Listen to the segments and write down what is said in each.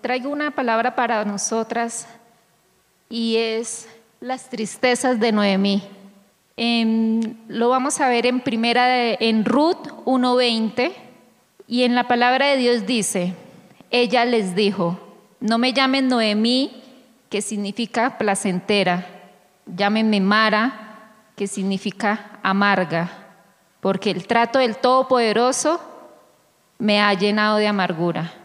traigo una palabra para nosotras y es las tristezas de Noemí. lo vamos a ver en primera en Ruth 1:20 y en la palabra de Dios dice, ella les dijo, no me llamen Noemí, que significa placentera, llámenme Mara, que significa amarga, porque el trato del Todopoderoso me ha llenado de amargura.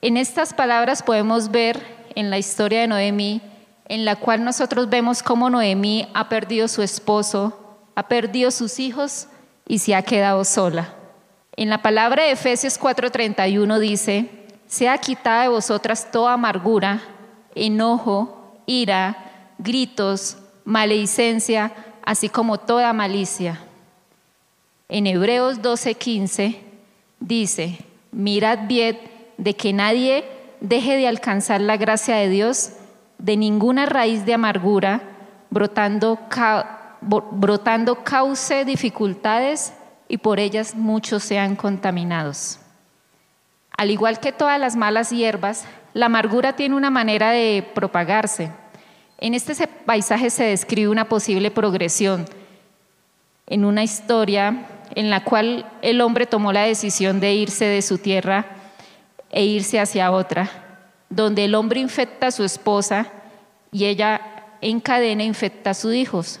En estas palabras podemos ver en la historia de Noemí, en la cual nosotros vemos cómo Noemí ha perdido su esposo, ha perdido sus hijos y se ha quedado sola. En la palabra de Efesios 4:31 dice, sea quitada de vosotras toda amargura, enojo, ira, gritos, maledicencia, así como toda malicia. En Hebreos 12:15 dice, mirad bien de que nadie deje de alcanzar la gracia de Dios de ninguna raíz de amargura, brotando, brotando cause dificultades y por ellas muchos sean contaminados. Al igual que todas las malas hierbas, la amargura tiene una manera de propagarse. En este paisaje se describe una posible progresión en una historia en la cual el hombre tomó la decisión de irse de su tierra e irse hacia otra, donde el hombre infecta a su esposa y ella en cadena infecta a sus hijos.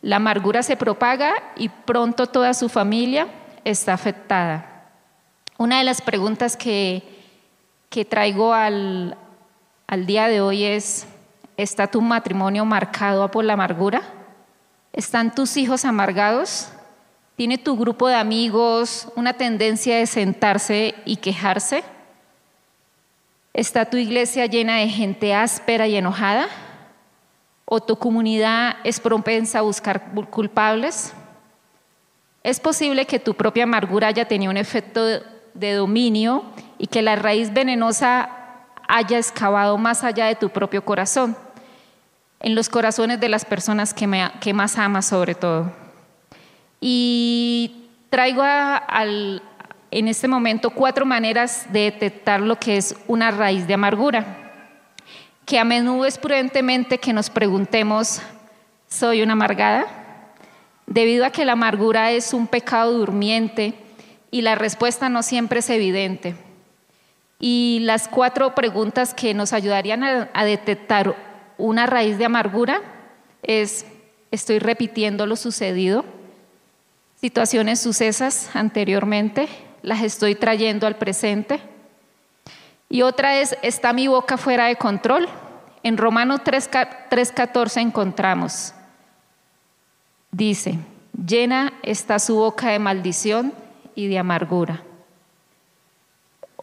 La amargura se propaga y pronto toda su familia está afectada. Una de las preguntas que, que traigo al, al día de hoy es, ¿está tu matrimonio marcado por la amargura? ¿Están tus hijos amargados? ¿Tiene tu grupo de amigos una tendencia de sentarse y quejarse? ¿Está tu iglesia llena de gente áspera y enojada? ¿O tu comunidad es propensa a buscar culpables? Es posible que tu propia amargura haya tenido un efecto de dominio y que la raíz venenosa haya excavado más allá de tu propio corazón, en los corazones de las personas que, más amas sobre todo. Y traigo al, en este momento cuatro maneras de detectar lo que es una raíz de amargura, que a menudo es prudentemente que nos preguntemos, ¿soy una amargada? Debido a que la amargura es un pecado durmiente y la respuesta no siempre es evidente. Y las cuatro preguntas que nos ayudarían a, a detectar una raíz de amargura es, ¿estoy repitiendo lo sucedido? Situaciones sucesas anteriormente, las estoy trayendo al presente. Y otra es, ¿está mi boca fuera de control? En Romanos 3.14 encontramos, dice, llena está su boca de maldición y de amargura.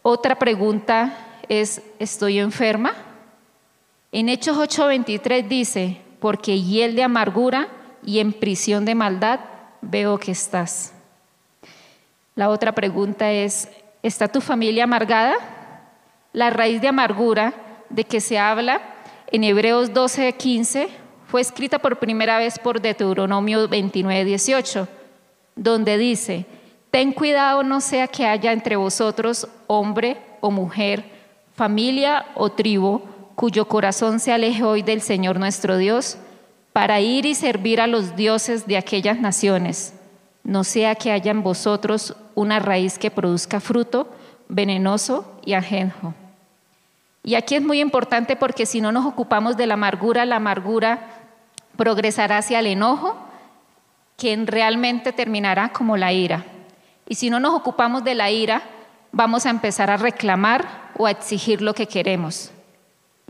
Otra pregunta es, ¿estoy enferma? En Hechos 8:23 dice, porque hiel de amargura y en prisión de maldad veo que estás. La otra pregunta es, ¿está tu familia amargada? La raíz de amargura de que se habla en Hebreos 12:15 fue escrita por primera vez por Deuteronomio 29:18, donde dice, Ten cuidado no sea que haya entre vosotros hombre o mujer, familia o tribu, cuyo corazón se aleje hoy del Señor nuestro Dios, para ir y servir a los dioses de aquellas naciones no sea que haya en vosotros una raíz que produzca fruto venenoso y ajenjo. Y aquí es muy importante porque si no nos ocupamos de la amargura, la amargura progresará hacia el enojo, quien realmente terminará como la ira. Y si no nos ocupamos de la ira, vamos a empezar a reclamar o a exigir lo que queremos.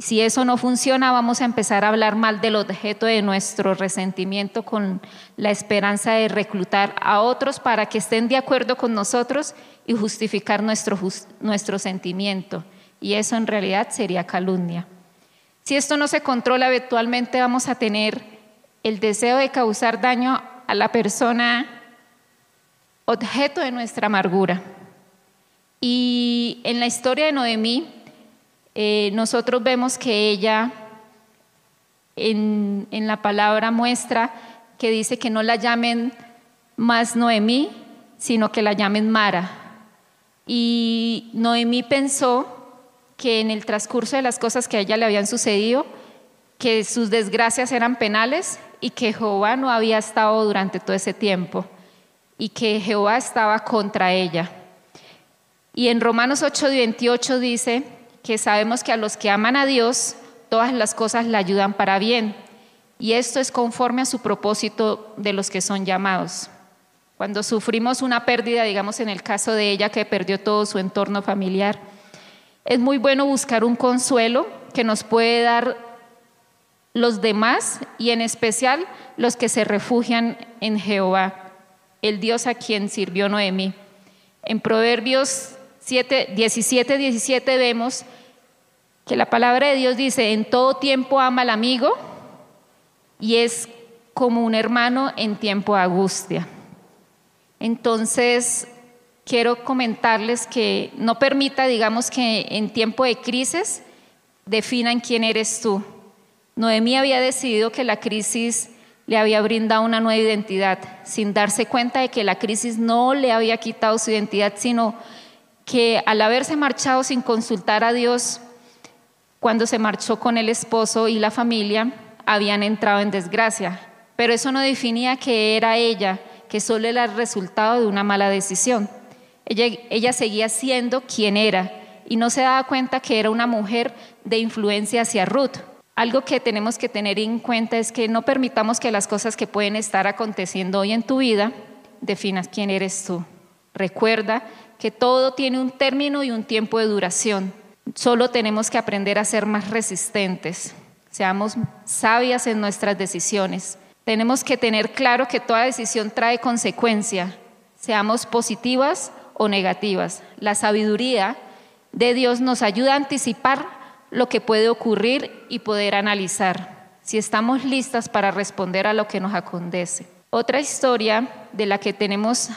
Si eso no funciona, vamos a empezar a hablar mal del objeto de nuestro resentimiento con la esperanza de reclutar a otros para que estén de acuerdo con nosotros y justificar nuestro, nuestro sentimiento. Y eso en realidad sería calumnia. Si esto no se controla, eventualmente vamos a tener el deseo de causar daño a la persona objeto de nuestra amargura. Y en la historia de Noemí, eh, nosotros vemos que ella en, en, la palabra muestra que dice que no la llamen más Noemí, sino que la llamen Mara. Y Noemí pensó que en el transcurso de las cosas que a ella le habían sucedido, que sus desgracias eran penales y que Jehová no había estado durante todo ese tiempo y que Jehová estaba contra ella. Y en Romanos 8:28 dice que sabemos que a los que aman a Dios, todas las cosas le ayudan para bien. Y esto es conforme a su propósito de los que son llamados. Cuando sufrimos una pérdida, digamos en el caso de ella que perdió todo su entorno familiar, es muy bueno buscar un consuelo que nos puede dar los demás y en especial los que se refugian en Jehová, el Dios a quien sirvió Noemí. En Proverbios 7, 17, 17 vemos que la palabra de Dios dice, en todo tiempo ama al amigo y es como un hermano en tiempo de angustia. Entonces, quiero comentarles que no permita, digamos que en tiempo de crisis definan quién eres tú. Noemí había decidido que la crisis le había brindado una nueva identidad, sin darse cuenta de que la crisis no le había quitado su identidad, sino que al haberse marchado sin consultar a Dios, cuando se marchó con el esposo y la familia, habían entrado en desgracia. Pero eso no definía que era ella, que solo era el resultado de una mala decisión. Ella, seguía siendo quien era y no se daba cuenta que era una mujer de influencia hacia Ruth. Algo que tenemos que tener en cuenta es que no permitamos que las cosas que pueden estar aconteciendo hoy en tu vida definas quién eres tú. Recuerda que todo tiene un término y un tiempo de duración. Solo tenemos que aprender a ser más resistentes. Seamos sabias en nuestras decisiones. Tenemos que tener claro que toda decisión trae consecuencia. Seamos positivas o negativas. La sabiduría de Dios nos ayuda a anticipar lo que puede ocurrir y poder analizar si estamos listas para responder a lo que nos acontece. Otra historia de la que tenemos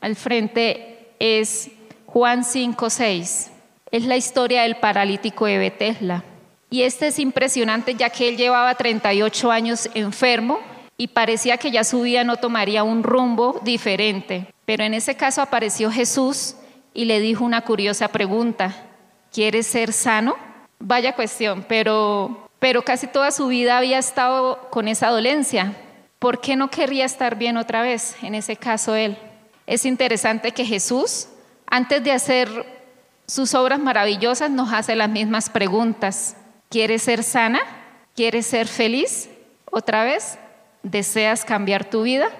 al frente es Juan 5:6. Es la historia del paralítico de Betesla. Y este es impresionante ya que él llevaba 38 años enfermo y parecía que ya su vida no tomaría un rumbo diferente. Pero en ese caso apareció Jesús y le dijo una curiosa pregunta, ¿quieres ser sano? Vaya cuestión, pero, pero casi toda su vida había estado con esa dolencia. ¿Por qué no querría estar bien otra vez? En ese caso él. Es interesante que Jesús, antes de hacer sus obras maravillosas, nos hace las mismas preguntas. ¿Quieres ser sana? ¿Quieres ser feliz? Otra vez, ¿deseas cambiar tu vida?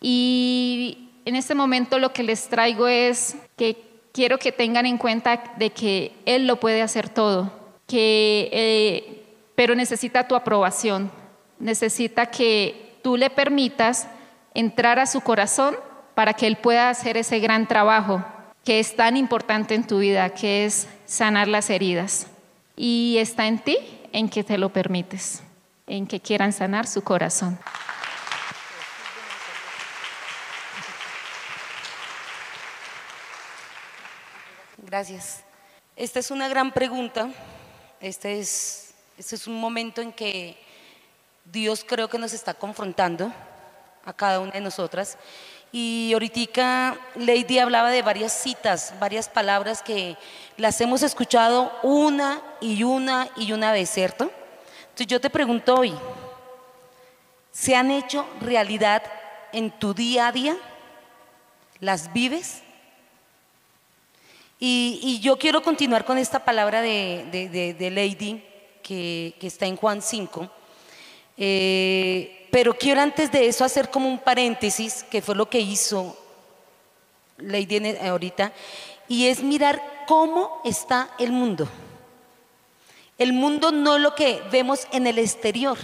Y en este momento lo que les traigo es que quiero que tengan en cuenta de que Él lo puede hacer todo, que, eh, pero necesita tu aprobación, necesita que tú le permitas entrar a su corazón para que Él pueda hacer ese gran trabajo que es tan importante en tu vida, que es sanar las heridas. Y está en ti en que te lo permites, en que quieran sanar su corazón. Gracias. Esta es una gran pregunta. Este es, este es un momento en que Dios creo que nos está confrontando a cada una de nosotras. Y ahorita Lady hablaba de varias citas, varias palabras que las hemos escuchado una y una y una vez, ¿cierto? Entonces yo te pregunto hoy, ¿se han hecho realidad en tu día a día? ¿Las vives? Y, yo quiero continuar con esta palabra de, Lady que, está en Juan 5. Eh, pero quiero antes de eso hacer como un paréntesis, que fue lo que hizo Lady ahorita, y es mirar cómo está el mundo. El mundo no lo que vemos en el exterior.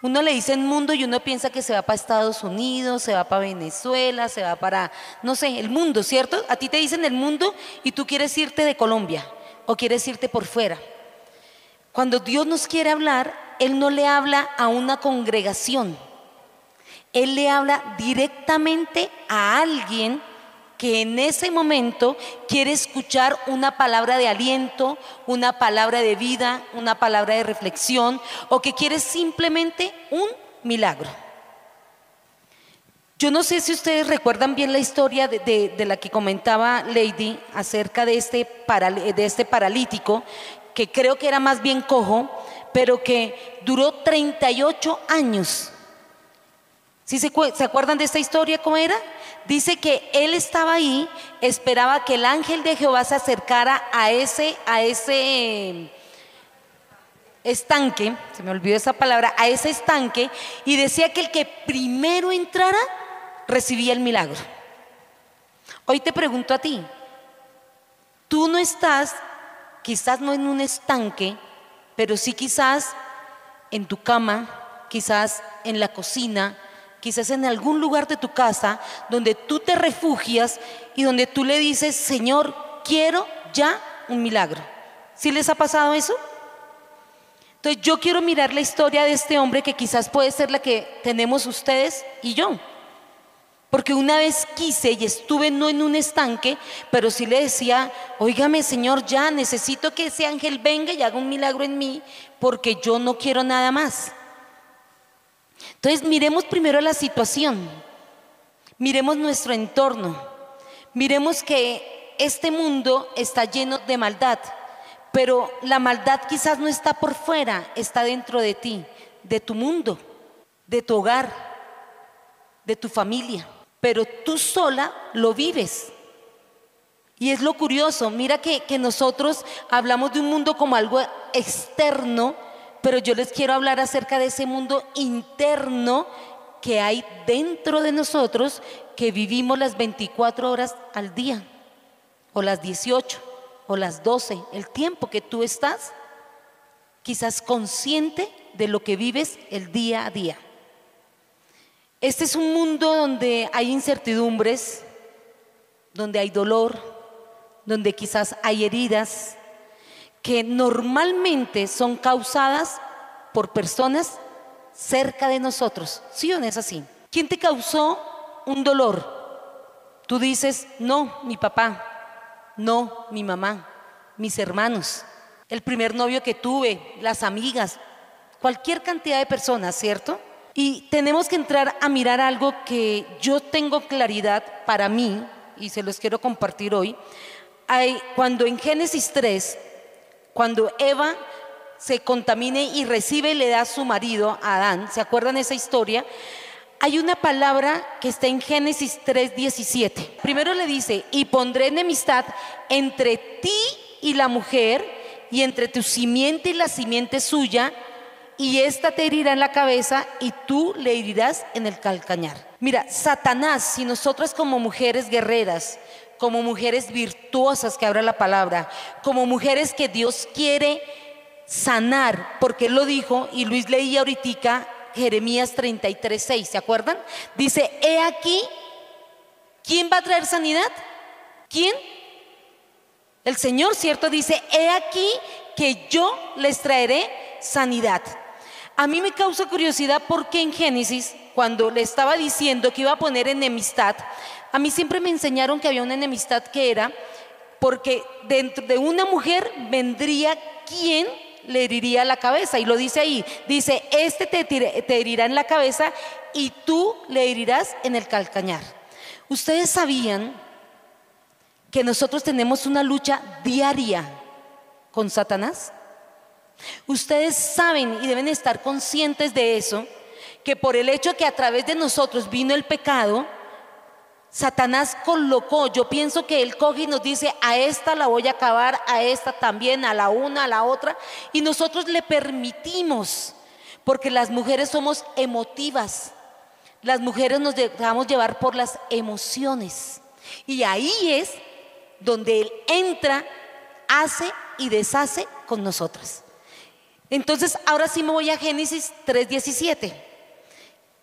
Uno le dice el mundo y uno piensa que se va para Estados Unidos, se va para Venezuela, se va para, no sé, el mundo, ¿cierto? A ti te dicen el mundo y tú quieres irte de Colombia o quieres irte por fuera. Cuando Dios nos quiere hablar, Él no le habla a una congregación, Él le habla directamente a alguien que en ese momento quiere escuchar una palabra de aliento, una palabra de vida, una palabra de reflexión o que quiere simplemente un milagro. Yo no sé si ustedes recuerdan bien la historia de, la que comentaba Lady acerca de este, de este paralítico, que creo que era más bien cojo, pero que duró 38 años. ¿Sí se, se acuerdan de esta historia cómo era? Dice que él estaba ahí, esperaba que el ángel de Jehová se acercara a ese, a ese estanque, se me olvidó esa palabra, a ese estanque y decía que el que primero entrara recibía el milagro. Hoy te pregunto a ti, tú no estás, quizás no en un estanque, pero sí quizás en tu cama, quizás en la cocina, quizás en algún lugar de tu casa donde tú te refugias y donde tú le dices, Señor, quiero ya un milagro. ¿Sí les ha pasado eso? Entonces yo quiero mirar la historia de este hombre que quizás puede ser la que tenemos ustedes y yo. Porque una vez quise y estuve no en un estanque, pero sí le decía, oígame Señor, ya necesito que ese ángel venga y haga un milagro en mí, porque yo no quiero nada más. Entonces miremos primero la situación, miremos nuestro entorno, miremos que este mundo está lleno de maldad, pero la maldad quizás no está por fuera, está dentro de ti, de tu mundo, de tu hogar, de tu familia pero tú sola lo vives. Y es lo curioso, mira que, nosotros hablamos de un mundo como algo externo, pero yo les quiero hablar acerca de ese mundo interno que hay dentro de nosotros que vivimos las 24 horas al día, o las 18, o las 12, el tiempo que tú estás quizás consciente de lo que vives el día a día. Este es un mundo donde hay incertidumbres, donde hay dolor, donde quizás hay heridas que normalmente son causadas por personas cerca de nosotros. ¿Sí o no es así? ¿Quién te causó un dolor? Tú dices, no, mi papá, no, mi mamá, mis hermanos, el primer novio que tuve, las amigas, cualquier cantidad de personas, ¿cierto? Y tenemos que entrar a mirar algo que yo tengo claridad para mí, y se los quiero compartir hoy. Hay, cuando en Génesis 3, cuando Eva se contamine y recibe y le da a su marido, a Adán, ¿se acuerdan esa historia? Hay una palabra que está en Génesis 3:17. Primero le dice, y pondré enemistad entre ti y la mujer, y entre tu simiente y la simiente suya, y ésta te herirá en la cabeza y tú le herirás en el calcañar. Mira, Satanás, si nosotras como mujeres guerreras, como mujeres virtuosas que abra la palabra, como mujeres que Dios quiere sanar, porque Él lo dijo, y Luis leía ahorita Jeremías 33, 6, ¿se acuerdan? Dice, he aquí, ¿quién va a traer sanidad? ¿Quién? El Señor, ¿cierto? Dice, he aquí que yo les traeré sanidad. A mí me causa curiosidad porque en Génesis, cuando le estaba diciendo que iba a poner enemistad, a mí siempre me enseñaron que había una enemistad que era porque dentro de una mujer vendría quien le heriría la cabeza. Y lo dice ahí, dice, este te, te herirá en la cabeza y tú le herirás en el calcañar. Ustedes sabían que nosotros tenemos una lucha diaria con Satanás. Ustedes saben y deben estar conscientes de eso, que por el hecho que a través de nosotros vino el pecado, Satanás colocó, yo pienso que él coge y nos dice, a esta la voy a acabar, a esta también, a la una, a la otra, y nosotros le permitimos, porque las mujeres somos emotivas, las mujeres nos dejamos llevar por las emociones, y ahí es donde él entra, hace y deshace con nosotras. Entonces, ahora sí me voy a Génesis 3:17.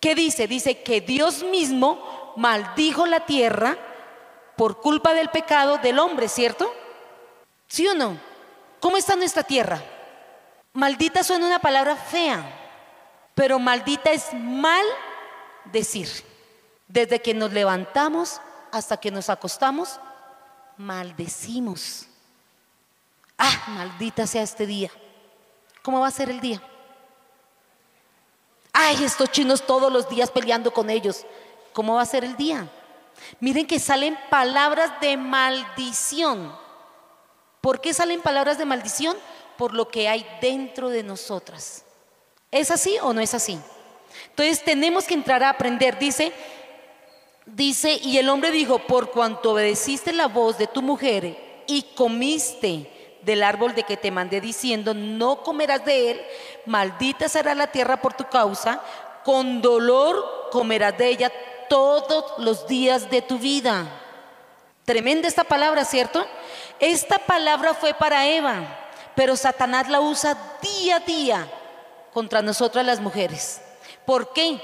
¿Qué dice? Dice que Dios mismo maldijo la tierra por culpa del pecado del hombre, ¿cierto? ¿Sí o no? ¿Cómo está nuestra tierra? Maldita suena una palabra fea, pero maldita es mal decir. Desde que nos levantamos hasta que nos acostamos, maldecimos. Ah, maldita sea este día. ¿Cómo va a ser el día? Ay, estos chinos todos los días peleando con ellos. ¿cómo va a ser el día? Miren que salen palabras de maldición. ¿Por qué salen palabras de maldición? Por lo que hay dentro de nosotras. ¿Es así o no es así? Entonces tenemos que entrar a aprender. Dice, dice, y el hombre dijo, por cuanto obedeciste la voz de tu mujer y comiste del árbol de que te mandé diciendo, no comerás de él, maldita será la tierra por tu causa, con dolor comerás de ella todos los días de tu vida. Tremenda esta palabra, ¿cierto? Esta palabra fue para Eva, pero Satanás la usa día a día contra nosotras las mujeres. ¿Por qué?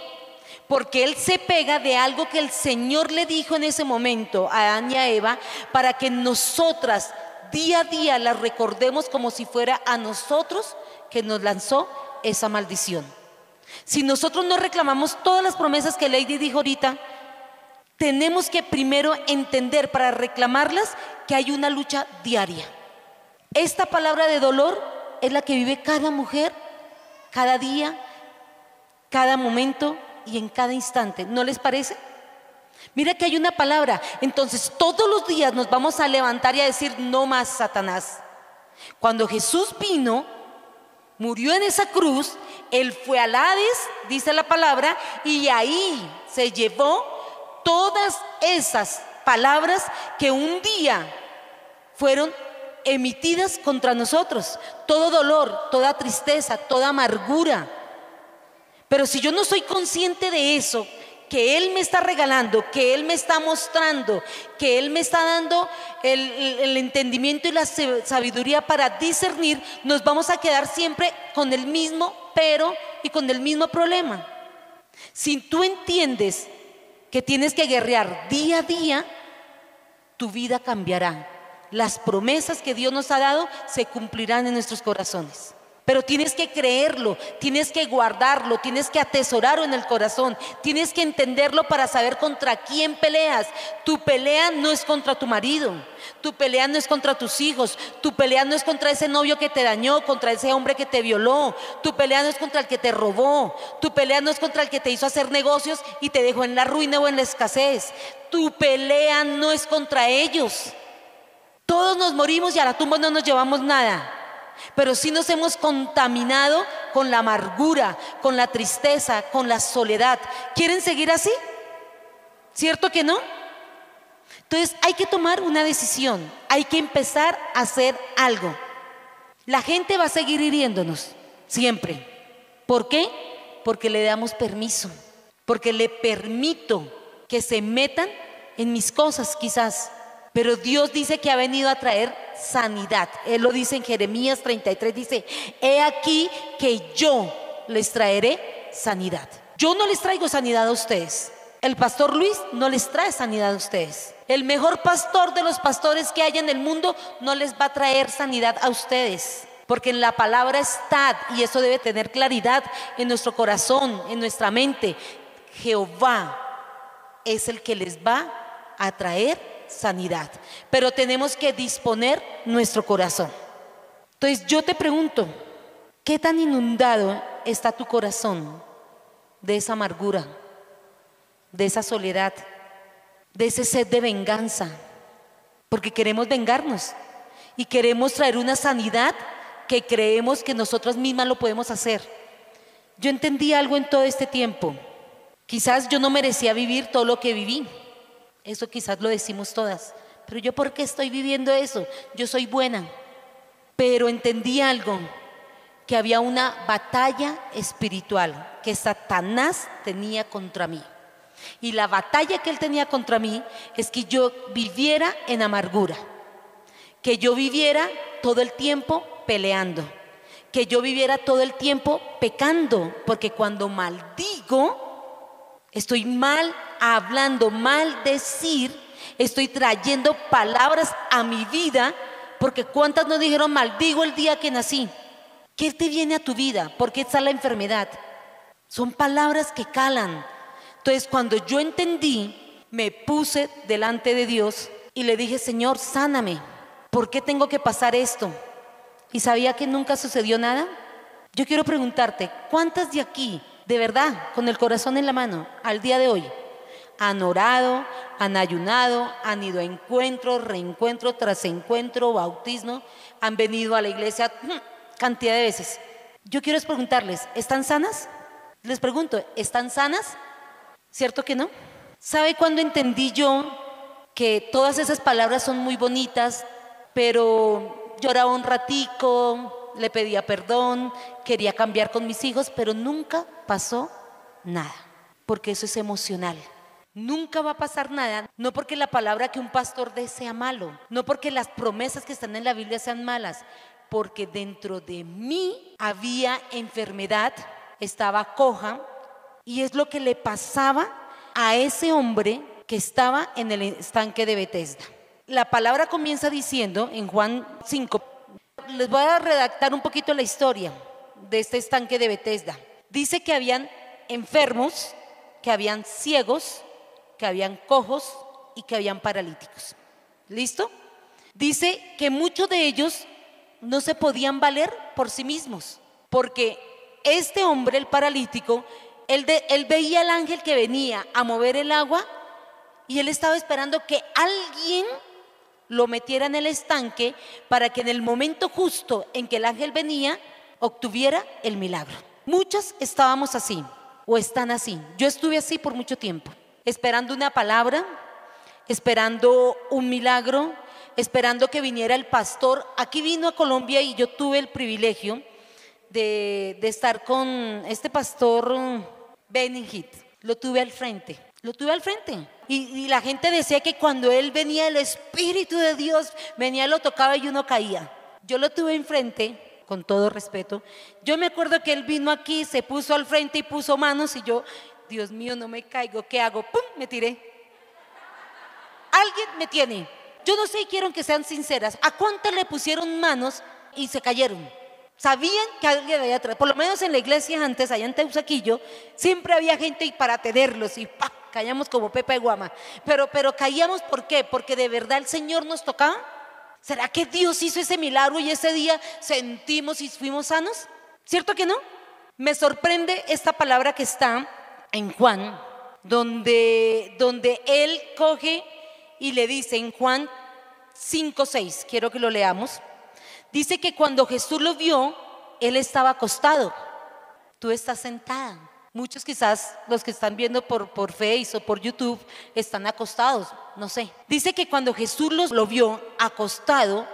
Porque él se pega de algo que el Señor le dijo en ese momento a Adán y a Eva para que nosotras día a día la recordemos como si fuera a nosotros que nos lanzó esa maldición. Si nosotros no reclamamos todas las promesas que Lady dijo ahorita, tenemos que primero entender para reclamarlas que hay una lucha diaria. Esta palabra de dolor es la que vive cada mujer, cada día, cada momento y en cada instante. ¿No les parece? Mira que hay una palabra. Entonces todos los días nos vamos a levantar y a decir, no más Satanás. Cuando Jesús vino, murió en esa cruz, él fue al Hades, dice la palabra, y ahí se llevó todas esas palabras que un día fueron emitidas contra nosotros. Todo dolor, toda tristeza, toda amargura. Pero si yo no soy consciente de eso, que Él me está regalando, que Él me está mostrando, que Él me está dando el, entendimiento y la sabiduría para discernir, nos vamos a quedar siempre con el mismo pero y con el mismo problema. Si tú entiendes que tienes que guerrear día a día, tu vida cambiará. Las promesas que Dios nos ha dado se cumplirán en nuestros corazones. Pero tienes que creerlo, tienes que guardarlo, tienes que atesorarlo en el corazón, tienes que entenderlo para saber contra quién peleas. Tu pelea no es contra tu marido, tu pelea no es contra tus hijos, tu pelea no es contra ese novio que te dañó, contra ese hombre que te violó, tu pelea no es contra el que te robó, tu pelea no es contra el que te hizo hacer negocios y te dejó en la ruina o en la escasez. Tu pelea no es contra ellos. Todos nos morimos y a la tumba no nos llevamos nada pero sí nos hemos contaminado con la amargura, con la tristeza, con la soledad. ¿Quieren seguir así? ¿Cierto que no? Entonces hay que tomar una decisión, hay que empezar a hacer algo. La gente va a seguir hiriéndonos, siempre. ¿Por qué? Porque le damos permiso, porque le permito que se metan en mis cosas quizás. Pero Dios dice que ha venido a traer sanidad. Él lo dice en Jeremías 33, dice, he aquí que yo les traeré sanidad. Yo no les traigo sanidad a ustedes. El pastor Luis no les trae sanidad a ustedes. El mejor pastor de los pastores que hay en el mundo no les va a traer sanidad a ustedes. Porque en la palabra está, y eso debe tener claridad en nuestro corazón, en nuestra mente, Jehová es el que les va a traer sanidad, pero tenemos que disponer nuestro corazón. Entonces yo te pregunto, ¿qué tan inundado está tu corazón de esa amargura, de esa soledad, de ese sed de venganza? Porque queremos vengarnos y queremos traer una sanidad que creemos que nosotras mismas lo podemos hacer. Yo entendí algo en todo este tiempo. Quizás yo no merecía vivir todo lo que viví. Eso quizás lo decimos todas. Pero yo, ¿por qué estoy viviendo eso? Yo soy buena. Pero entendí algo, que había una batalla espiritual que Satanás tenía contra mí. Y la batalla que él tenía contra mí es que yo viviera en amargura, que yo viviera todo el tiempo peleando, que yo viviera todo el tiempo pecando, porque cuando maldigo, estoy mal hablando mal decir, estoy trayendo palabras a mi vida, porque cuántas nos dijeron maldigo el día que nací. ¿Qué te viene a tu vida? ¿Por qué está la enfermedad? Son palabras que calan. Entonces cuando yo entendí, me puse delante de Dios y le dije, Señor, sáname. ¿Por qué tengo que pasar esto? Y sabía que nunca sucedió nada. Yo quiero preguntarte, ¿cuántas de aquí, de verdad, con el corazón en la mano, al día de hoy, Han orado, han ayunado, han ido a encuentro, reencuentro tras encuentro, bautismo, han venido a la iglesia mm, cantidad de veces. Yo quiero preguntarles, ¿están sanas? Les pregunto, ¿están sanas? ¿Cierto que no? ¿Sabe cuándo entendí yo que todas esas palabras son muy bonitas, pero lloraba un ratico, le pedía perdón, quería cambiar con mis hijos, pero nunca pasó nada, porque eso es emocional. Nunca va a pasar nada, no porque la palabra que un pastor dé sea malo, no porque las promesas que están en la Biblia sean malas, porque dentro de mí había enfermedad, estaba coja, y es lo que le pasaba a ese hombre que estaba en el estanque de Bethesda. La palabra comienza diciendo en Juan 5, les voy a redactar un poquito la historia de este estanque de Bethesda. Dice que habían enfermos, que habían ciegos, que habían cojos y que habían paralíticos. ¿Listo? Dice que muchos de ellos no se podían valer por sí mismos, porque este hombre, el paralítico, él, él veía al ángel que venía a mover el agua y él estaba esperando que alguien lo metiera en el estanque para que en el momento justo en que el ángel venía, obtuviera el milagro. Muchas estábamos así o están así. Yo estuve así por mucho tiempo, esperando una palabra, esperando un milagro, esperando que viniera el pastor. Aquí vino a Colombia y yo tuve el privilegio de, estar con este pastor Benny Lo tuve al frente, lo tuve al frente. Y, la gente decía que cuando él venía, el Espíritu de Dios venía, lo tocaba y uno caía. Yo lo tuve enfrente, con todo respeto. Yo me acuerdo que él vino aquí, se puso al frente y puso manos y yo, Dios mío, no me caigo, ¿qué hago? ¡Pum! Me tiré. Alguien me tiene. Yo no sé y quiero que sean sinceras. ¿A cuántas le pusieron manos y se cayeron? Sabían que alguien había atrás. Por lo menos en la iglesia antes, allá en Teusaquillo, siempre había gente para tenerlos y ¡pa! Caíamos como Pepa de Guama. Pero, pero caíamos ¿por qué? Porque de verdad el Señor nos tocaba. ¿Será que Dios hizo ese milagro y ese día sentimos y fuimos sanos? ¿Cierto que no? Me sorprende esta palabra que está en Juan, donde, donde él coge y le dice en Juan 5:6, quiero que lo leamos. Dice que cuando Jesús lo vio, él estaba acostado. Tú estás sentada. Muchos quizás los que están viendo por, por Face o por YouTube están acostados, no sé. Dice que cuando Jesús los, lo vio acostado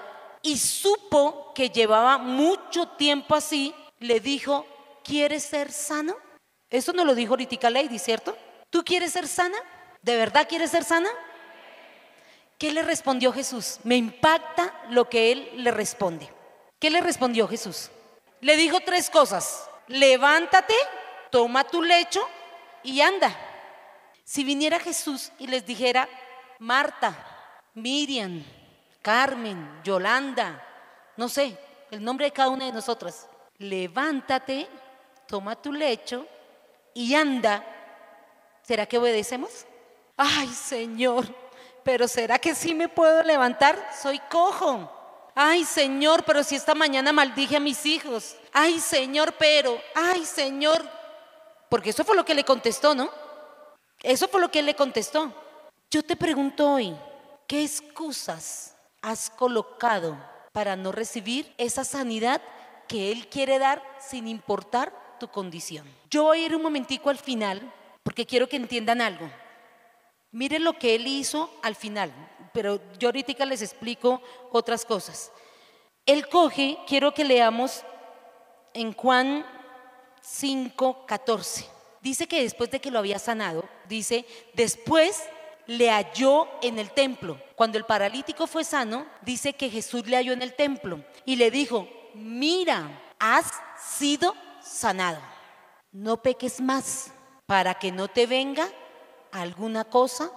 y supo que llevaba mucho tiempo así, le dijo, ¿quieres ser sano? Eso no lo dijo ahorita Lady, ¿cierto? ¿Tú quieres ser sana? ¿De verdad quieres ser sana? ¿Qué le respondió Jesús? Me impacta lo que él le responde. ¿Qué le respondió Jesús? Le dijo tres cosas. Levántate toma tu lecho y anda. Si viniera Jesús y les dijera, Marta, Miriam, Carmen, Yolanda, no sé, el nombre de cada una de nosotras, levántate, toma tu lecho y anda, ¿será que obedecemos? Ay, Señor, pero ¿será que sí me puedo levantar? Soy cojo. Ay, Señor, pero si esta mañana maldije a mis hijos. Ay, Señor, pero, ay, Señor, porque eso fue lo que le contestó, ¿no? Eso fue lo que él le contestó. Yo te pregunto hoy, ¿qué excusas has colocado para no recibir esa sanidad que Él quiere dar sin importar tu condición? Yo voy a ir un momentico al final porque quiero que entiendan algo. Miren lo que Él hizo al final, pero yo ahorita les explico otras cosas. Él coge, quiero que leamos en Juan 5:14. Dice que después de que lo había sanado, dice, después le halló en el templo. Cuando el paralítico fue sano, dice que Jesús le halló en el templo y le dijo, mira, has sido sanado. No peques más para que no te venga alguna cosa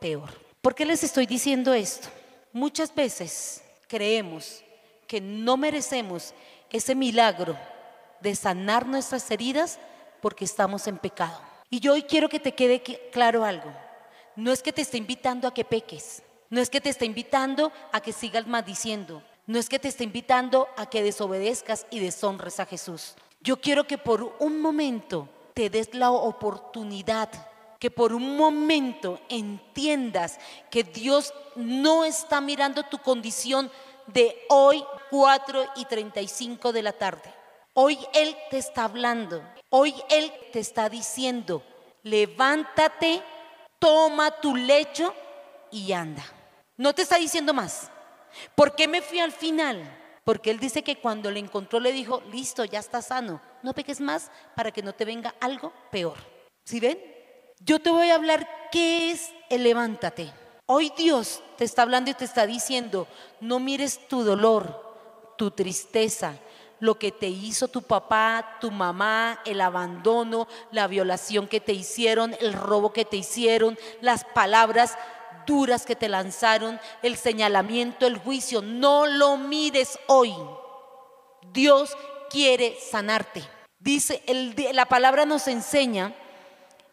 peor. ¿Por qué les estoy diciendo esto? Muchas veces creemos que no merecemos ese milagro de sanar nuestras heridas porque estamos en pecado. Y yo hoy quiero que te quede claro algo. No es que te esté invitando a que peques, no es que te esté invitando a que sigas maldiciendo, no es que te esté invitando a que desobedezcas y deshonres a Jesús. Yo quiero que por un momento te des la oportunidad que por un momento entiendas que Dios no está mirando tu condición de hoy 4 y 35 de la tarde. Hoy Él te está hablando, hoy Él te está diciendo, levántate, toma tu lecho y anda. No te está diciendo más. ¿Por qué me fui al final? Porque Él dice que cuando le encontró le dijo, listo, ya está sano, no peques más para que no te venga algo peor. ¿Sí ven? Yo te voy a hablar qué es el levántate. Hoy Dios te está hablando y te está diciendo, no mires tu dolor, tu tristeza, lo que te hizo tu papá, tu mamá, el abandono, la violación que te hicieron, el robo que te hicieron, las palabras duras que te lanzaron, el señalamiento, el juicio. No lo mires hoy. Dios quiere sanarte. Dice, la palabra nos enseña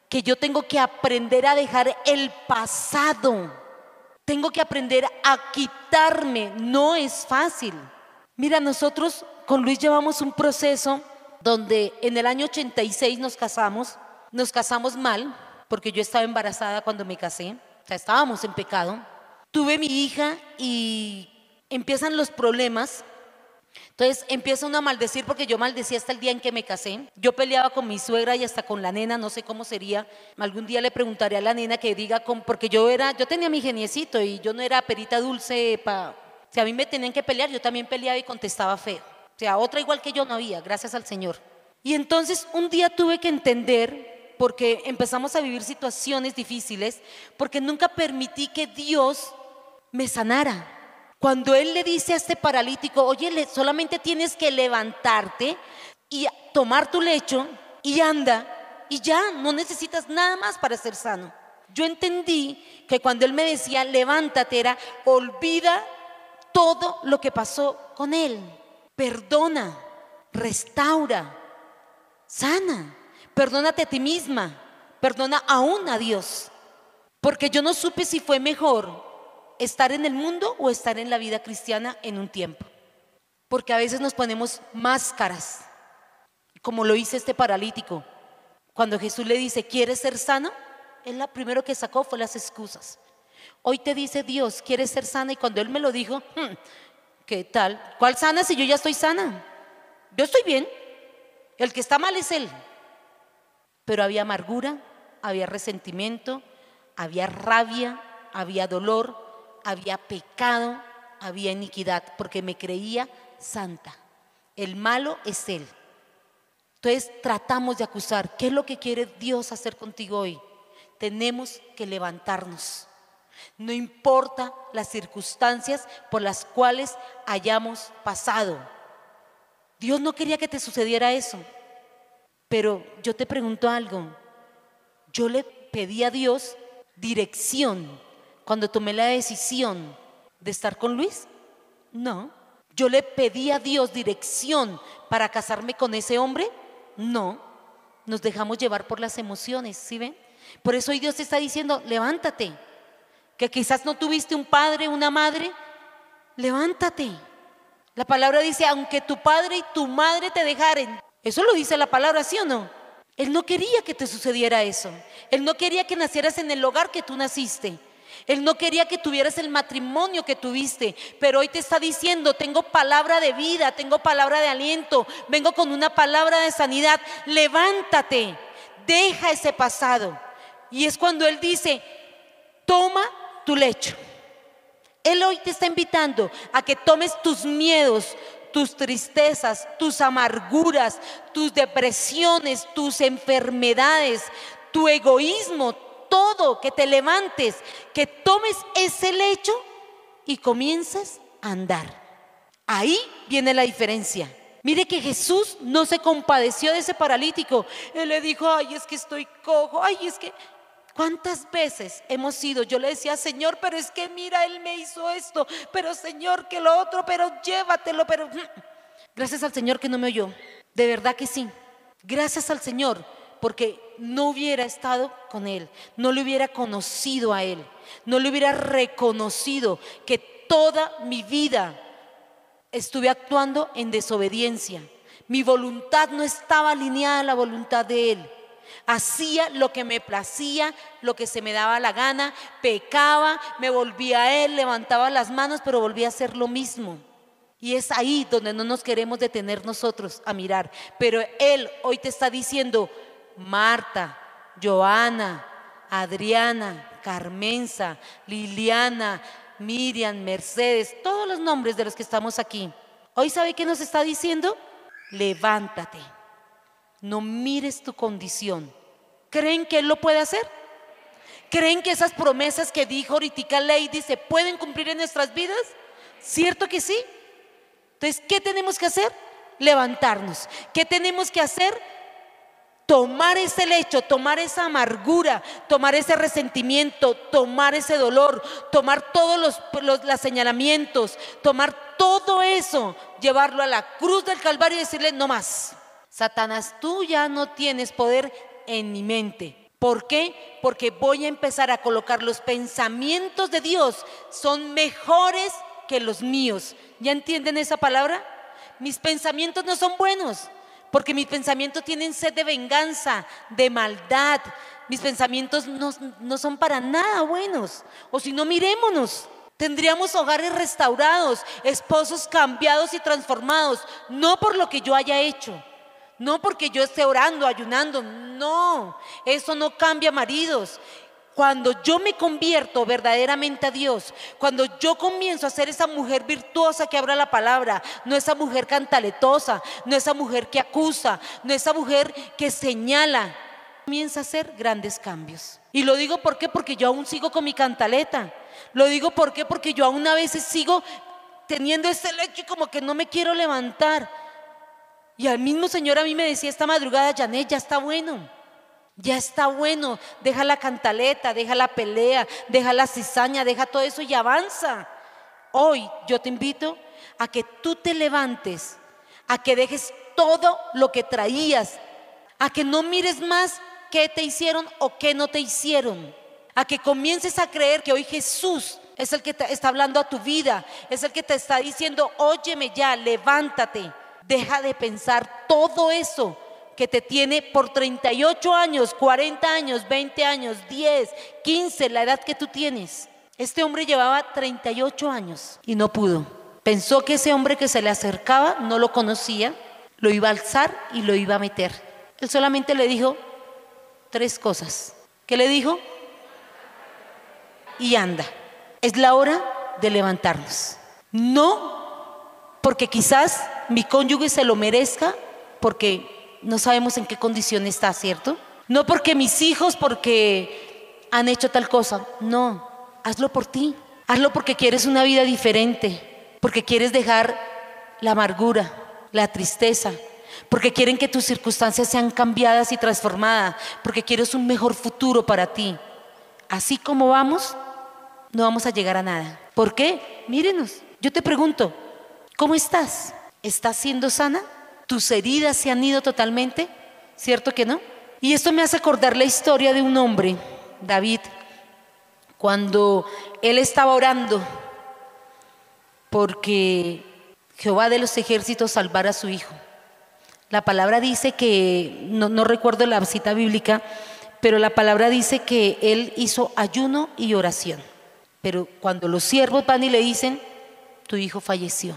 que yo tengo que aprender a dejar el pasado tengo que aprender a quitarme. No es fácil. Mira, nosotros con Luis llevamos un proceso donde en el año 86 nos casamos. Nos casamos mal, porque yo estaba embarazada cuando me casé. O sea, estábamos en pecado. Tuve mi hija y empiezan los problemas entonces empieza uno a maldecir porque yo maldecía hasta el día en que me casé. Yo peleaba con mi suegra y hasta con la nena, no sé cómo sería. Algún día le preguntaré a la nena que diga, porque yo era, yo tenía mi geniecito y yo no era perita dulce para... Si a mí me tenían que pelear, yo también peleaba y contestaba feo. O sea, otra igual que yo no había, gracias al Señor. Y entonces un día tuve que entender, porque empezamos a vivir situaciones difíciles, porque nunca permití que Dios me sanara. Cuando Él le dice a este paralítico, oye, solamente tienes que levantarte y tomar tu lecho y anda, y ya no necesitas nada más para ser sano. Yo entendí que cuando Él me decía, levántate, era, olvida todo lo que pasó con Él. Perdona, restaura, sana, perdónate a ti misma, perdona aún a Dios. Porque yo no supe si fue mejor estar en el mundo o estar en la vida cristiana en un tiempo. Porque a veces nos ponemos máscaras, como lo hizo este paralítico. Cuando Jesús le dice, ¿quieres ser sano? Él lo primero que sacó fue las excusas. Hoy te dice Dios, ¿quieres ser sana? Y cuando Él me lo dijo, hmm, ¿qué tal? ¿Cuál sana si yo ya estoy sana? Yo estoy bien. El que está mal es Él. Pero había amargura, había resentimiento, había rabia, había dolor, había pecado, había iniquidad, porque me creía santa. El malo es Él. Entonces tratamos de acusar. ¿Qué es lo que quiere Dios hacer contigo hoy? Tenemos que levantarnos. No importa las circunstancias por las cuales hayamos pasado. Dios no quería que te sucediera eso. Pero yo te pregunto algo. Yo le pedí a Dios dirección cuando tomé la decisión de estar con Luis? No. ¿Yo le pedí a Dios dirección para casarme con ese hombre? No. Nos dejamos llevar por las emociones, ¿sí ven? Por eso hoy Dios te está diciendo, levántate. Que quizás no tuviste un padre, una madre, levántate. La palabra dice, aunque tu padre y tu madre te dejaren. Eso lo dice la palabra, ¿sí o no? Él no quería que te sucediera eso. Él no quería que nacieras en el hogar que tú naciste. Él no quería que tuvieras el matrimonio que tuviste, pero hoy te está diciendo, tengo palabra de vida, tengo palabra de aliento, vengo con una palabra de sanidad, levántate, deja ese pasado. Y es cuando Él dice, toma tu lecho. Él hoy te está invitando a que tomes tus miedos, tus tristezas, tus amarguras, tus depresiones, tus enfermedades, tu egoísmo, todo, que te levantes, que tomes ese lecho y comiences a andar. Ahí viene la diferencia. Mire que Jesús no se compadeció de ese paralítico. Él le dijo, ay, es que estoy cojo, ay, es que... ¿Cuántas veces hemos ido? Yo le decía, Señor, pero es que mira, Él me hizo esto, pero Señor, que lo otro, pero llévatelo, pero... Gracias al Señor que no me oyó. De verdad que sí. Gracias al Señor porque no hubiera estado con Él, no le hubiera conocido a Él, no le hubiera reconocido que toda mi vida estuve actuando en desobediencia. Mi voluntad no estaba alineada a la voluntad de Él. Hacía lo que me placía, lo que se me daba la gana, pecaba, me volvía a Él, levantaba las manos, pero volvía a hacer lo mismo. Y es ahí donde no nos queremos detener nosotros a mirar. Pero Él hoy te está diciendo, Marta, Joana, Adriana, Carmenza, Liliana, Miriam, Mercedes, todos los nombres de los que estamos aquí. Hoy sabe qué nos está diciendo? Levántate. No mires tu condición. ¿Creen que Él lo puede hacer? ¿Creen que esas promesas que dijo ahorita Lady se pueden cumplir en nuestras vidas? ¿Cierto que sí? Entonces, ¿qué tenemos que hacer? Levantarnos. ¿Qué tenemos que hacer? tomar ese lecho, tomar esa amargura, tomar ese resentimiento, tomar ese dolor, tomar todos los, señalamientos, tomar todo eso, llevarlo a la cruz del Calvario y decirle, no más, Satanás, tú ya no tienes poder en mi mente. ¿Por qué? Porque voy a empezar a colocar los pensamientos de Dios, son mejores que los míos. ¿Ya entienden esa palabra? Mis pensamientos no son buenos, porque mis pensamientos tienen sed de venganza, de maldad. Mis pensamientos no, son para nada buenos. O si no, mirémonos. Tendríamos hogares restaurados, esposos cambiados y transformados, no por lo que yo haya hecho, no porque yo esté orando, ayunando, no, eso no cambia maridos, cuando yo me convierto verdaderamente a Dios, cuando yo comienzo a ser esa mujer virtuosa que habla la palabra, no esa mujer cantaletosa, no esa mujer que acusa, no esa mujer que señala, comienza a hacer grandes cambios. Y lo digo porque yo aún sigo con mi cantaleta. Lo digo porque yo aún a veces sigo teniendo ese lecho y como que no me quiero levantar. Y al mismo Señor a mí me decía esta madrugada, Janet, ya está bueno. Ya está bueno, deja la cantaleta, deja la pelea, deja la cizaña, deja todo eso y avanza. Hoy yo te invito a que tú te levantes, a que dejes todo lo que traías, a que no mires más qué te hicieron o qué no te hicieron, a que comiences a creer que hoy Jesús es el que te está hablando a tu vida, es el que te está diciendo, óyeme ya, levántate, deja de pensar todo eso que te tiene por 38 años, 40 años, 20 años, 10, 15, la edad que tú tienes. Este hombre llevaba 38 años y no pudo. Pensó que ese hombre que se le acercaba no lo conocía, lo iba a alzar y lo iba a meter. Él solamente le dijo tres cosas. ¿Qué le dijo? Y anda. Es la hora de levantarnos. No porque quizás mi cónyuge se lo merezca, porque no sabemos en qué condición está, ¿cierto? No porque mis hijos, porque han hecho tal cosa. No, hazlo por ti. Hazlo porque quieres una vida diferente, porque quieres dejar la amargura, la tristeza, porque quieren que tus circunstancias sean cambiadas y transformadas, porque quieres un mejor futuro para ti. Así como vamos, no vamos a llegar a nada. ¿Por qué? Mírenos, yo te pregunto, ¿cómo estás? ¿Estás siendo sana? tus heridas se han ido totalmente, ¿cierto que no? Y esto me hace acordar la historia de un hombre, David, cuando él estaba orando porque Jehová de los ejércitos salvara a su hijo. La palabra dice que, no, no recuerdo la cita bíblica, pero la palabra dice que él hizo ayuno y oración. Pero cuando los siervos van y le dicen, tu hijo falleció,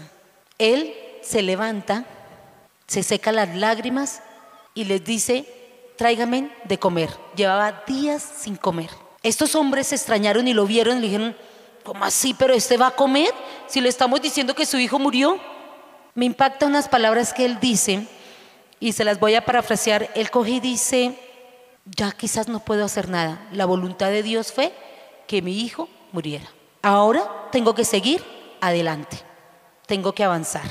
él se levanta se seca las lágrimas y les dice, tráigame de comer. Llevaba días sin comer. Estos hombres se extrañaron y lo vieron y le dijeron, ¿cómo así? ¿Pero este va a comer? Si le estamos diciendo que su hijo murió. Me impacta unas palabras que él dice y se las voy a parafrasear. Él coge y dice, ya quizás no puedo hacer nada. La voluntad de Dios fue que mi hijo muriera. Ahora tengo que seguir adelante. Tengo que avanzar.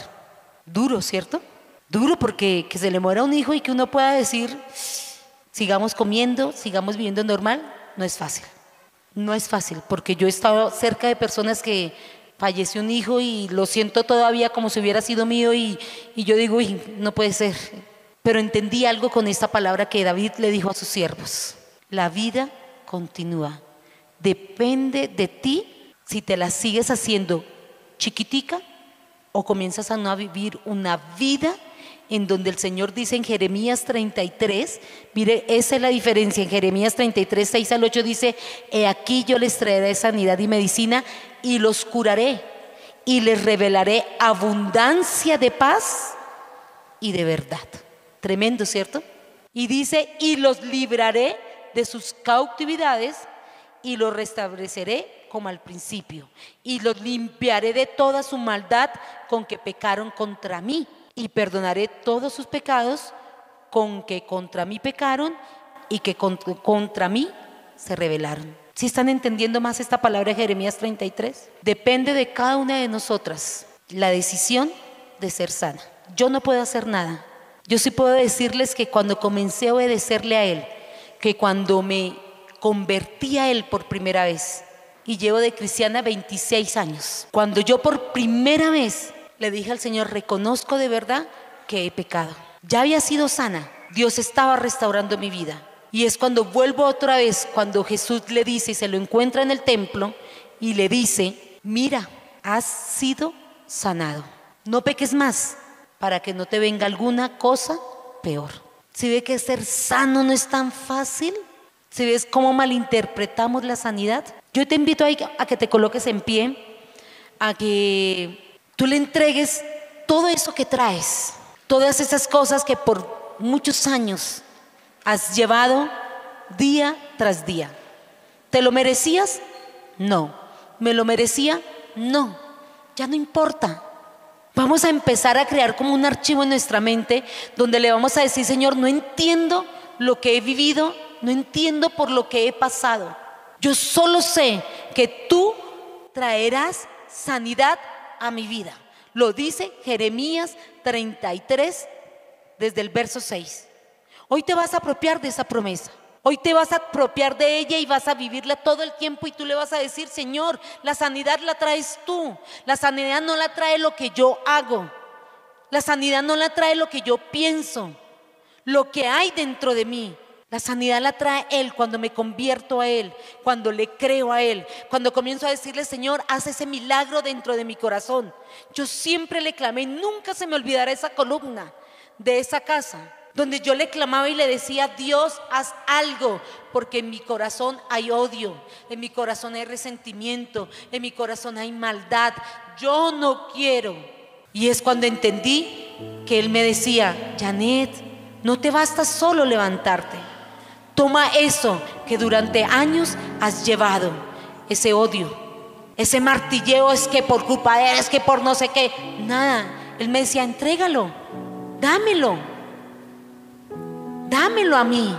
Duro, ¿cierto? Duro porque que se le muera un hijo y que uno pueda decir, sigamos comiendo, sigamos viviendo normal, no es fácil. No es fácil, porque yo he estado cerca de personas que falleció un hijo y lo siento todavía como si hubiera sido mío y, y yo digo, uy, no puede ser. Pero entendí algo con esta palabra que David le dijo a sus siervos. La vida continúa. Depende de ti si te la sigues haciendo chiquitica o comienzas a no vivir una vida en donde el Señor dice en Jeremías 33, mire, esa es la diferencia, en Jeremías 33, 6 al 8 dice, he aquí yo les traeré sanidad y medicina y los curaré y les revelaré abundancia de paz y de verdad. Tremendo, ¿cierto? Y dice, y los libraré de sus cautividades y los restableceré como al principio, y los limpiaré de toda su maldad con que pecaron contra mí, y perdonaré todos sus pecados con que contra mí pecaron y que contra, mí se rebelaron. Si están entendiendo más esta palabra de Jeremías 33? Depende de cada una de nosotras la decisión de ser sana. Yo no puedo hacer nada. Yo sí puedo decirles que cuando comencé a obedecerle a Él, que cuando me convertí a Él por primera vez, y llevo de cristiana 26 años, cuando yo por primera vez le dije al Señor, reconozco de verdad que he pecado. Ya había sido sana, Dios estaba restaurando mi vida. Y es cuando vuelvo otra vez, cuando Jesús le dice y se lo encuentra en el templo y le dice, mira, has sido sanado. No peques más para que no te venga alguna cosa peor. Si ve que ser sano no es tan fácil, si ves cómo malinterpretamos la sanidad, yo te invito a que te coloques en pie, a que tú le entregues todo eso que traes, todas esas cosas que por muchos años has llevado día tras día. ¿Te lo merecías? No. ¿Me lo merecía? No. Ya no importa. Vamos a empezar a crear como un archivo en nuestra mente donde le vamos a decir, Señor, no entiendo lo que he vivido, no entiendo por lo que he pasado. Yo solo sé que tú traerás sanidad a mi vida. Lo dice Jeremías 33 desde el verso 6. Hoy te vas a apropiar de esa promesa. Hoy te vas a apropiar de ella y vas a vivirla todo el tiempo y tú le vas a decir, Señor, la sanidad la traes tú. La sanidad no la trae lo que yo hago. La sanidad no la trae lo que yo pienso. Lo que hay dentro de mí. La sanidad la trae Él cuando me convierto a Él, cuando le creo a Él, cuando comienzo a decirle, Señor, haz ese milagro dentro de mi corazón. Yo siempre le clamé, nunca se me olvidará esa columna de esa casa, donde yo le clamaba y le decía, Dios, haz algo, porque en mi corazón hay odio, en mi corazón hay resentimiento, en mi corazón hay maldad. Yo no quiero. Y es cuando entendí que Él me decía, Janet, no te basta solo levantarte. Toma eso que durante años has llevado, ese odio, ese martilleo es que por culpa de él, es que por no sé qué. Nada. Él me decía, entrégalo, dámelo, dámelo a mí.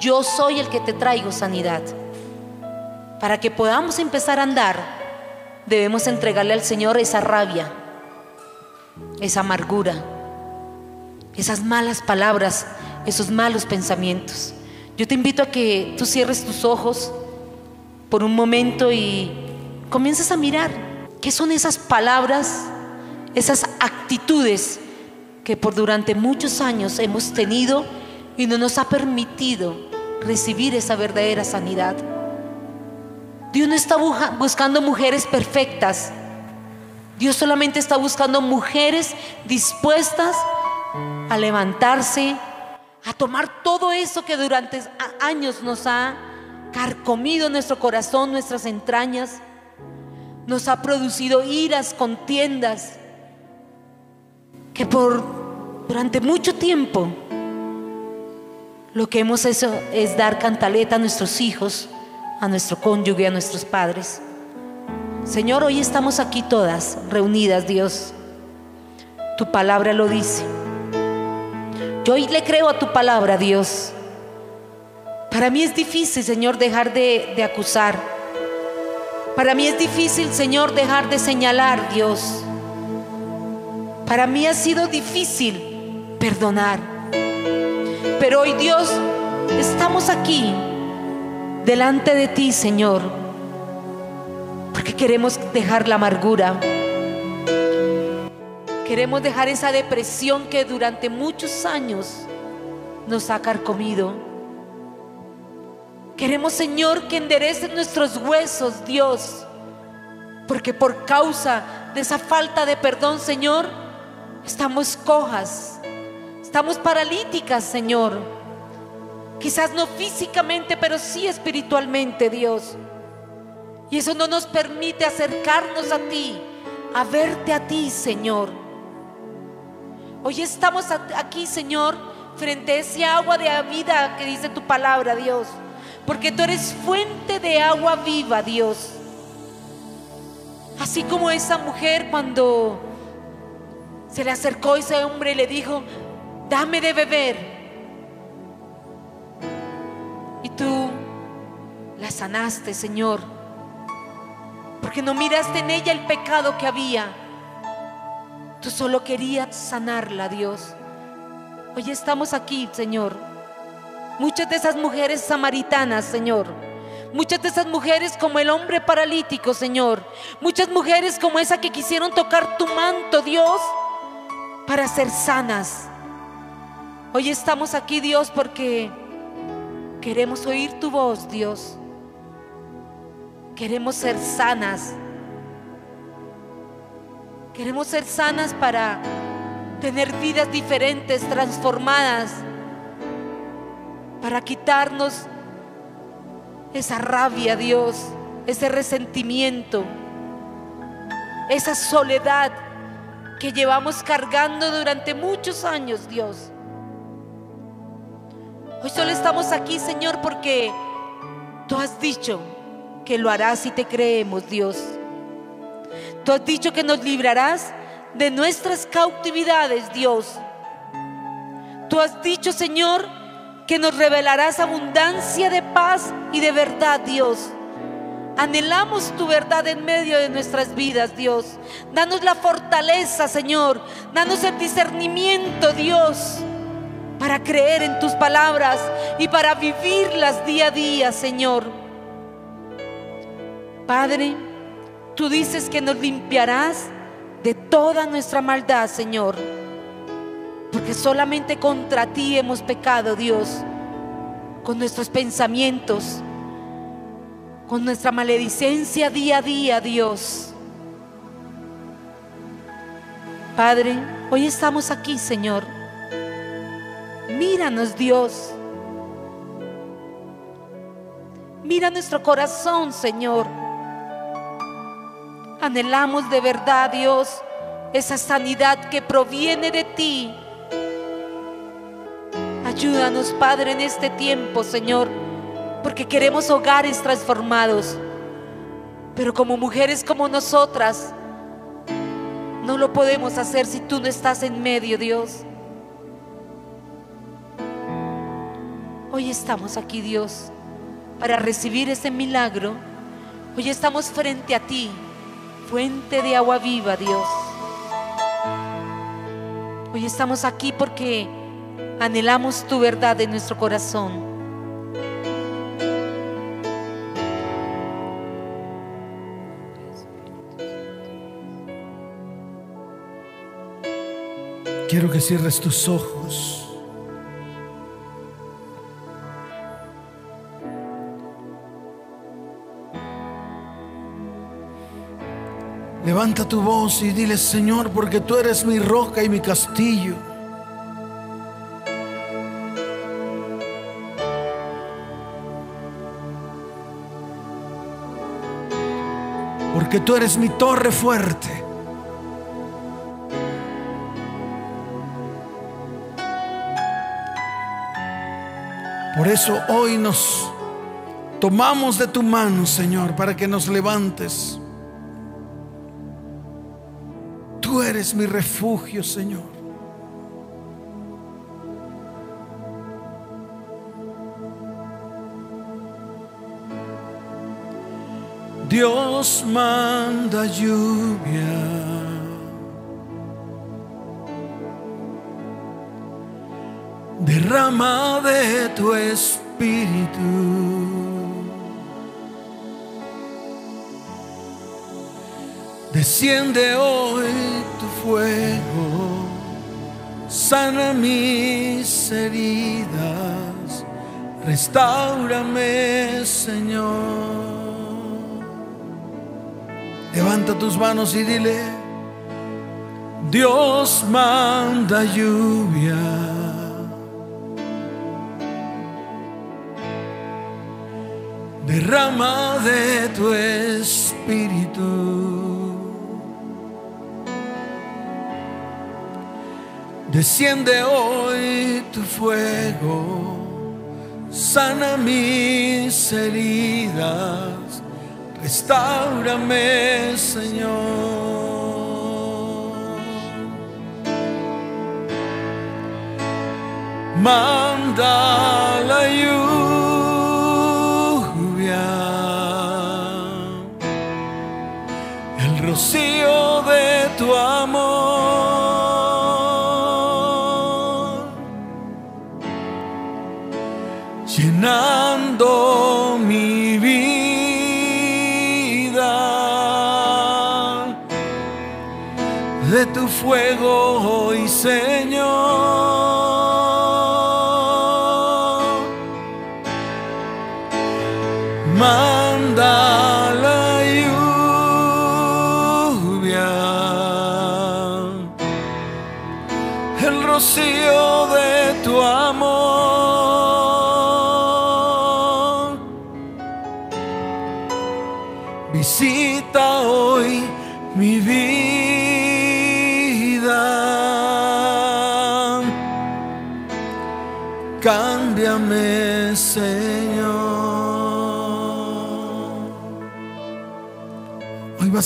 Yo soy el que te traigo sanidad. Para que podamos empezar a andar, debemos entregarle al Señor esa rabia, esa amargura, esas malas palabras, esos malos pensamientos. Yo te invito a que tú cierres tus ojos por un momento y comiences a mirar qué son esas palabras, esas actitudes que por durante muchos años hemos tenido y no nos ha permitido recibir esa verdadera sanidad. Dios no está buscando mujeres perfectas. Dios solamente está buscando mujeres dispuestas a levantarse, a tomar todo eso que durante años nos ha carcomido nuestro corazón, nuestras entrañas, nos ha producido iras, contiendas, que por durante mucho tiempo lo que hemos hecho es dar cantaleta a nuestros hijos, a nuestro cónyuge, a nuestros padres. Señor, hoy estamos aquí todas reunidas, Dios. Tu palabra lo dice. Yo hoy le creo a tu palabra, Dios. Para mí es difícil, Señor, dejar de, de acusar. Para mí es difícil, Señor, dejar de señalar, Dios. Para mí ha sido difícil perdonar. Pero hoy, Dios, estamos aquí delante de ti, Señor, porque queremos dejar la amargura. Queremos dejar esa depresión que durante muchos años nos ha carcomido. Queremos, Señor, que endereces nuestros huesos, Dios, porque por causa de esa falta de perdón, Señor, estamos cojas, Estamos paralíticas, Señor. Quizás no físicamente, pero sí espiritualmente, Dios. Y eso no nos permite acercarnos a ti, a verte a ti, Señor. Hoy estamos aquí, Señor, frente a ese agua de vida que dice tu palabra, Dios. Porque tú eres fuente de agua viva, Dios. Así como esa mujer cuando se le acercó ese hombre y le dijo, dame de beber. Y tú la sanaste, Señor. Porque no miraste en ella el pecado que había. Tú solo querías sanarla, Dios. Hoy estamos aquí, Señor. Muchas de esas mujeres samaritanas, Señor. Muchas de esas mujeres como el hombre paralítico, Señor. Muchas mujeres como esa que quisieron tocar tu manto, Dios, para ser sanas. Hoy estamos aquí, Dios, porque Queremos oír tu voz, Dios. Queremos ser sanas. Queremos ser sanas para tener vidas diferentes, transformadas, para quitarnos esa rabia, Dios, ese resentimiento, esa soledad que llevamos cargando durante muchos años, Dios. Hoy solo estamos aquí, Señor, porque tú has dicho que lo harás y te creemos, Dios. Tú has dicho que nos librarás de nuestras cautividades, Dios. Tú has dicho, Señor, que nos revelarás abundancia de paz y de verdad, Dios. Anhelamos tu verdad en medio de nuestras vidas, Dios. Danos la fortaleza, Señor. Danos el discernimiento, Dios para creer en tus palabras y para vivirlas día a día, Señor. Padre, tú dices que nos limpiarás de toda nuestra maldad, Señor. Porque solamente contra ti hemos pecado, Dios, con nuestros pensamientos, con nuestra maledicencia día a día, Dios. Padre, hoy estamos aquí, Señor Míranos, Dios. Mira nuestro corazón, Señor. Anhelamos de verdad, Dios, esa sanidad que proviene de ti. Ayúdanos, Padre, en este tiempo, Señor, porque queremos hogares transformados. Pero como mujeres como nosotras, no lo podemos hacer si tú no estás en medio, Dios. Hoy estamos aquí, Dios, para recibir ese milagro. Hoy estamos frente a ti, fuente de agua viva, Dios. Hoy estamos aquí porque anhelamos tu verdad en nuestro corazón. Quiero que cierres tus ojos. Levanta tu voz y dile, Señor, porque tú eres mi roca y mi castillo. Porque tú eres mi torre fuerte. Por eso hoy nos tomamos de tu mano, Señor, para que nos levantes. Tú eres mi refugio, Señor. Dios manda lluvia. Derrama de tu espíritu. Desciende hoy tu fuego, sana mis heridas, restaurame, Señor. Levanta tus manos y dile, Dios manda lluvia. Derrama de tu espíritu. Desciende hoy tu fuego, sana mis heridas, restaurame, Señor. Manda la lluvia, el rocío de tu amor, llenando mi vida de tu fuego hoy, Señor. Manda la lluvia, el rocío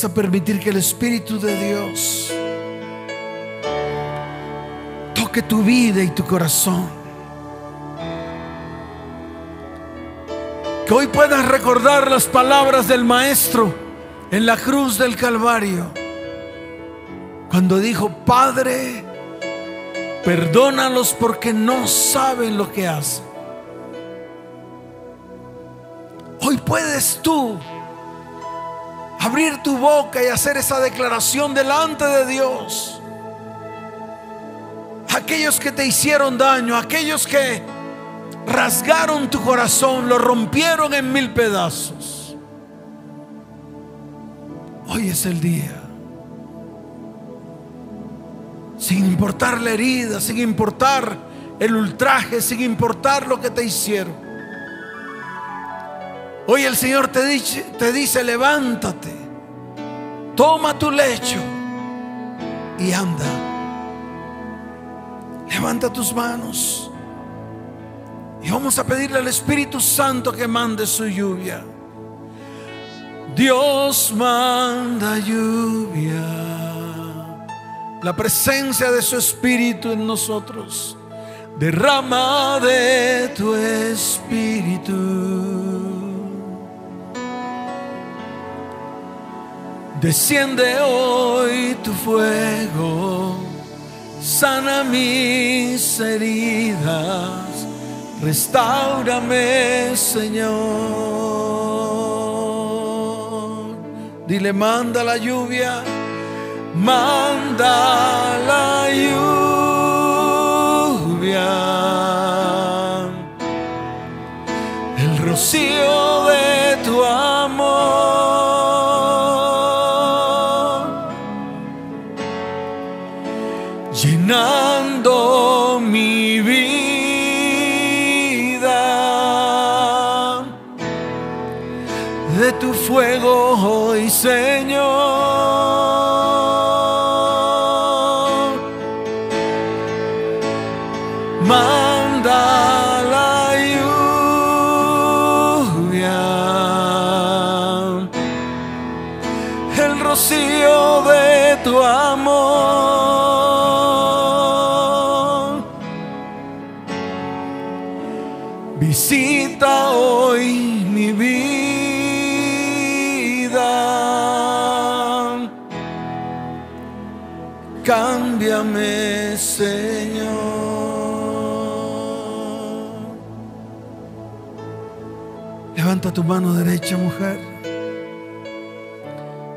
a permitir que el Espíritu de Dios toque tu vida y tu corazón. Que hoy puedas recordar las palabras del Maestro en la cruz del Calvario. Cuando dijo, Padre, perdónalos porque no saben lo que hacen. Hoy puedes tú abrir tu boca y hacer esa declaración delante de Dios. Aquellos que te hicieron daño, aquellos que rasgaron tu corazón, lo rompieron en mil pedazos. Hoy es el día. Sin importar la herida, sin importar el ultraje, sin importar lo que te hicieron. Hoy el Señor te dice, te dice, levántate, toma tu lecho y anda. Levanta tus manos y vamos a pedirle al Espíritu Santo que mande su lluvia. Dios manda lluvia, la presencia de su Espíritu en nosotros. Derrama de tu Espíritu. Desciende hoy tu fuego, sana mis heridas, restaurame, Señor. Dile, manda la lluvia, manda la lluvia, el rocío Tu mano derecha, mujer.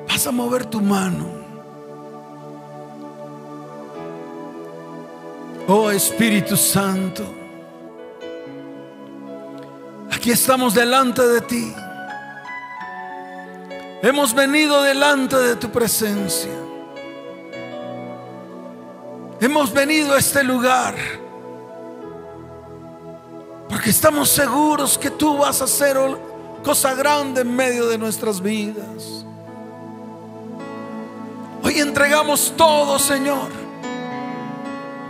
Vas a mover tu mano. Oh Espíritu Santo. Aquí estamos delante de ti. Hemos venido delante de tu presencia. Hemos venido a este lugar porque estamos seguros que tú vas a hacer cosa grande en medio de nuestras vidas. Hoy entregamos todo, Señor.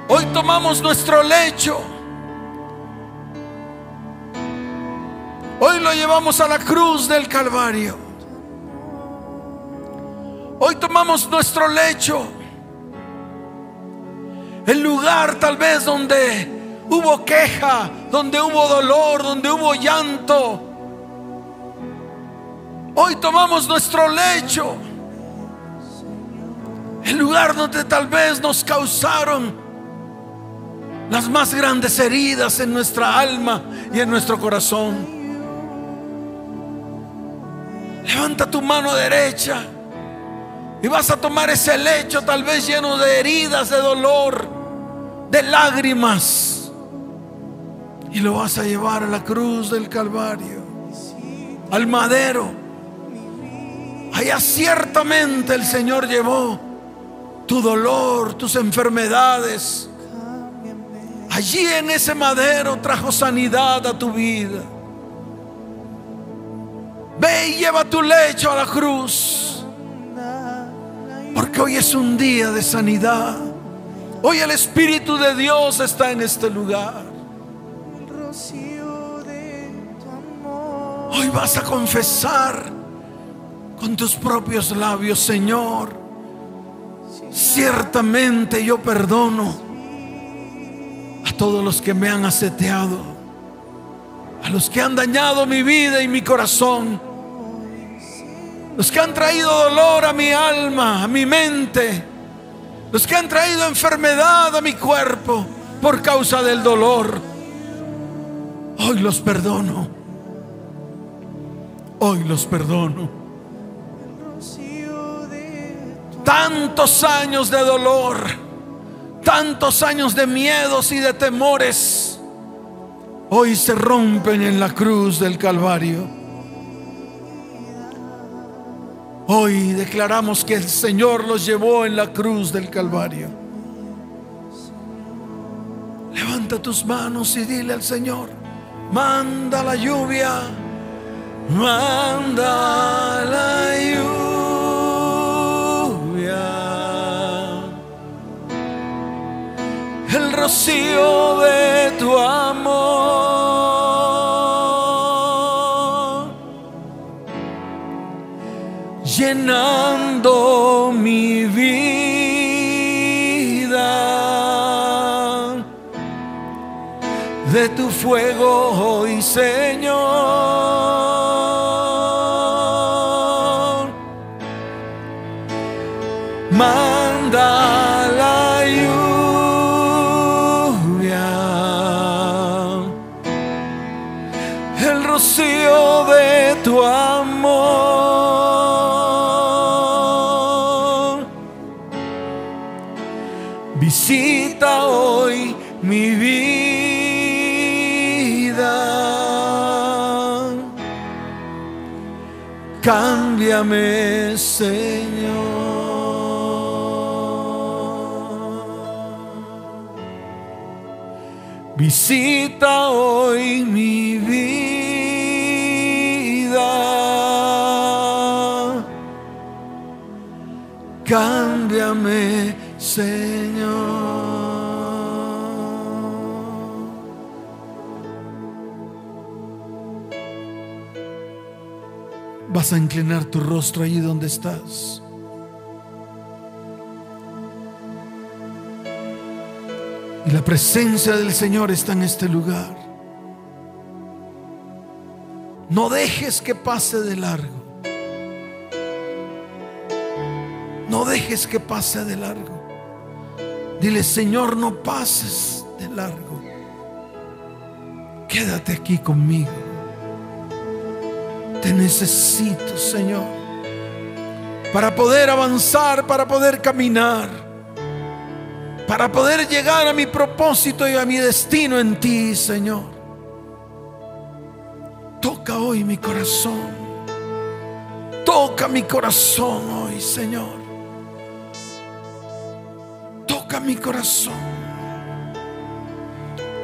Hoy tomamos nuestro lecho. Hoy lo llevamos a la cruz del Calvario. Hoy tomamos nuestro lecho. El lugar tal vez donde hubo queja, donde hubo dolor, donde hubo llanto. Hoy tomamos nuestro lecho. El lugar donde tal vez nos causaron las más grandes heridas en nuestra alma y en nuestro corazón. Levanta tu mano derecha y vas a tomar ese lecho tal vez lleno de heridas, de dolor, de lágrimas. Y lo vas a llevar a la cruz del Calvario, al madero. Allá ciertamente el Señor llevó tu dolor, tus enfermedades. Allí en ese madero trajo sanidad a tu vida. Ve y lleva tu lecho a la cruz. Porque hoy es un día de sanidad. Hoy el Espíritu de Dios está en este lugar. Hoy vas a confesar con tus propios labios, Señor. Ciertamente yo perdono a todos los que me han aseteado, a los que han dañado mi vida y mi corazón los que han traído dolor a mi alma, a mi mente, los que han traído enfermedad a mi cuerpo por causa del dolor. Hoy los perdono. Hoy los perdono. Tantos años de dolor, tantos años de miedos y de temores, hoy se rompen en la cruz del Calvario. Hoy declaramos que el Señor los llevó en la cruz del Calvario. Levanta tus manos y dile al Señor, manda la lluvia, manda la lluvia, rocío de tu amor. llenando mi vida de tu fuego hoy, Señor. Cámbiame, Señor. Visita hoy mi vida. Cámbiame, Señor. A inclinar tu rostro allí donde estás. Y la presencia del Señor está en este lugar. No dejes que pase de largo. No dejes que pase de largo. Dile, Señor, no pases de largo. Quédate aquí conmigo. Necesito, Señor, para poder avanzar, para poder caminar, para poder llegar a mi propósito y a mi destino en ti, Señor. Toca hoy mi corazón. Toca mi corazón hoy, Señor. Toca mi corazón.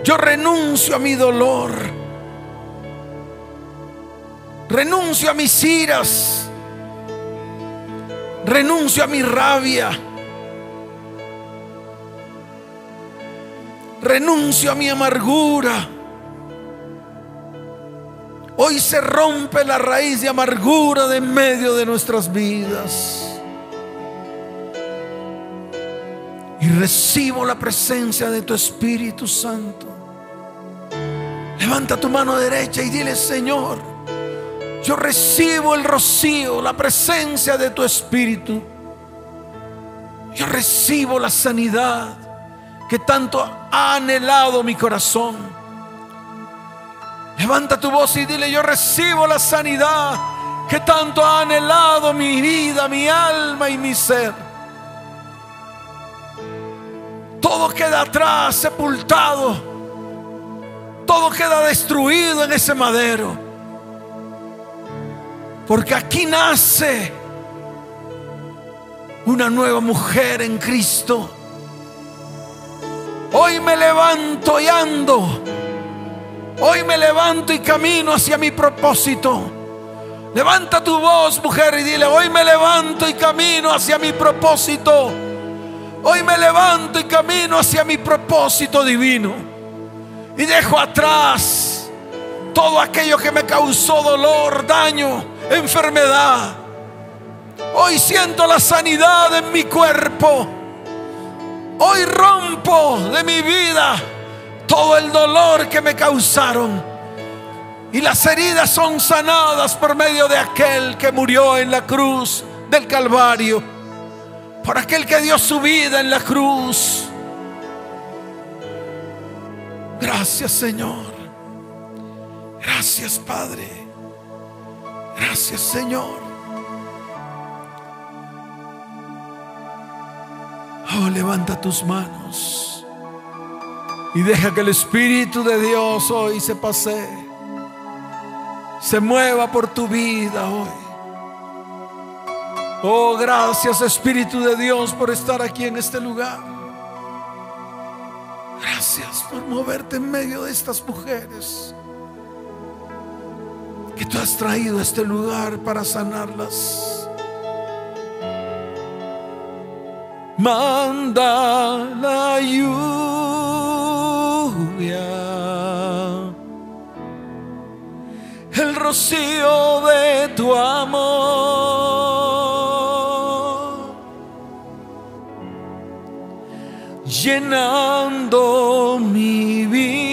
Yo renuncio a mi dolor. Renuncio a mis iras. Renuncio a mi rabia. Renuncio a mi amargura. Hoy se rompe la raíz de amargura de en medio de nuestras vidas. Y recibo la presencia de tu Espíritu Santo. Levanta tu mano derecha y dile, Señor, yo recibo el rocío, la presencia de tu Espíritu. Yo recibo la sanidad que tanto ha anhelado mi corazón. Levanta tu voz y dile, yo recibo la sanidad que tanto ha anhelado mi vida, mi alma y mi ser. Todo queda atrás, sepultado. Todo queda destruido en ese madero. Porque aquí nace una nueva mujer en Cristo. Hoy me levanto y ando Hoy me levanto y camino hacia mi propósito. Levanta tu voz, mujer, y dile, hoy me levanto y camino hacia mi propósito. Hoy me levanto y camino hacia mi propósito divino. Y dejo atrás todo aquello que me causó dolor, daño, enfermedad. Hoy siento la sanidad en mi cuerpo. Hoy rompo de mi vida todo el dolor que me causaron. Y las heridas son sanadas por medio de aquel que murió en la cruz del Calvario. Por aquel que dio su vida en la cruz. Gracias Señor. Gracias Padre. Gracias Señor. Oh, levanta tus manos. Y deja que el Espíritu de Dios hoy se pase, se mueva por tu vida hoy. Oh, gracias Espíritu de Dios por estar aquí en este lugar. Gracias por moverte en medio de estas mujeres que tú has traído a este lugar para sanarlas. Manda la ayuda el rocío de tu amor, llenando mi vida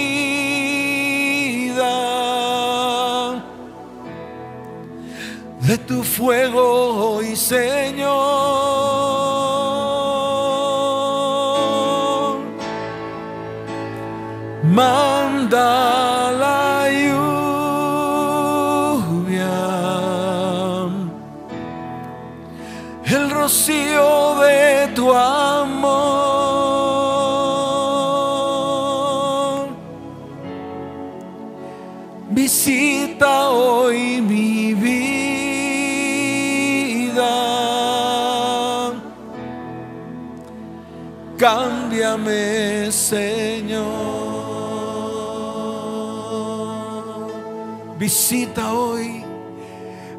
tu fuego y Señor. manda Cámbiame, Señor. Visita hoy,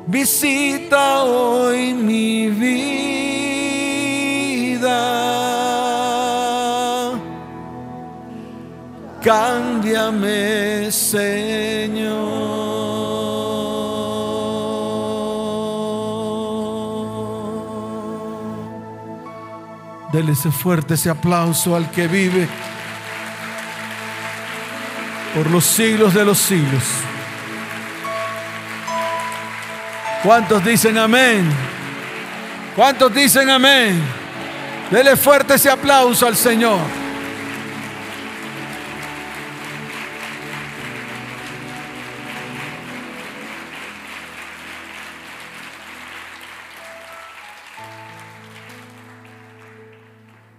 visita hoy mi vida. Cámbiame, Señor. Dele ese fuerte ese aplauso al que vive por los siglos de los siglos. ¿Cuántos dicen amén? ¿Cuántos dicen amén? Dele fuerte ese aplauso al Señor.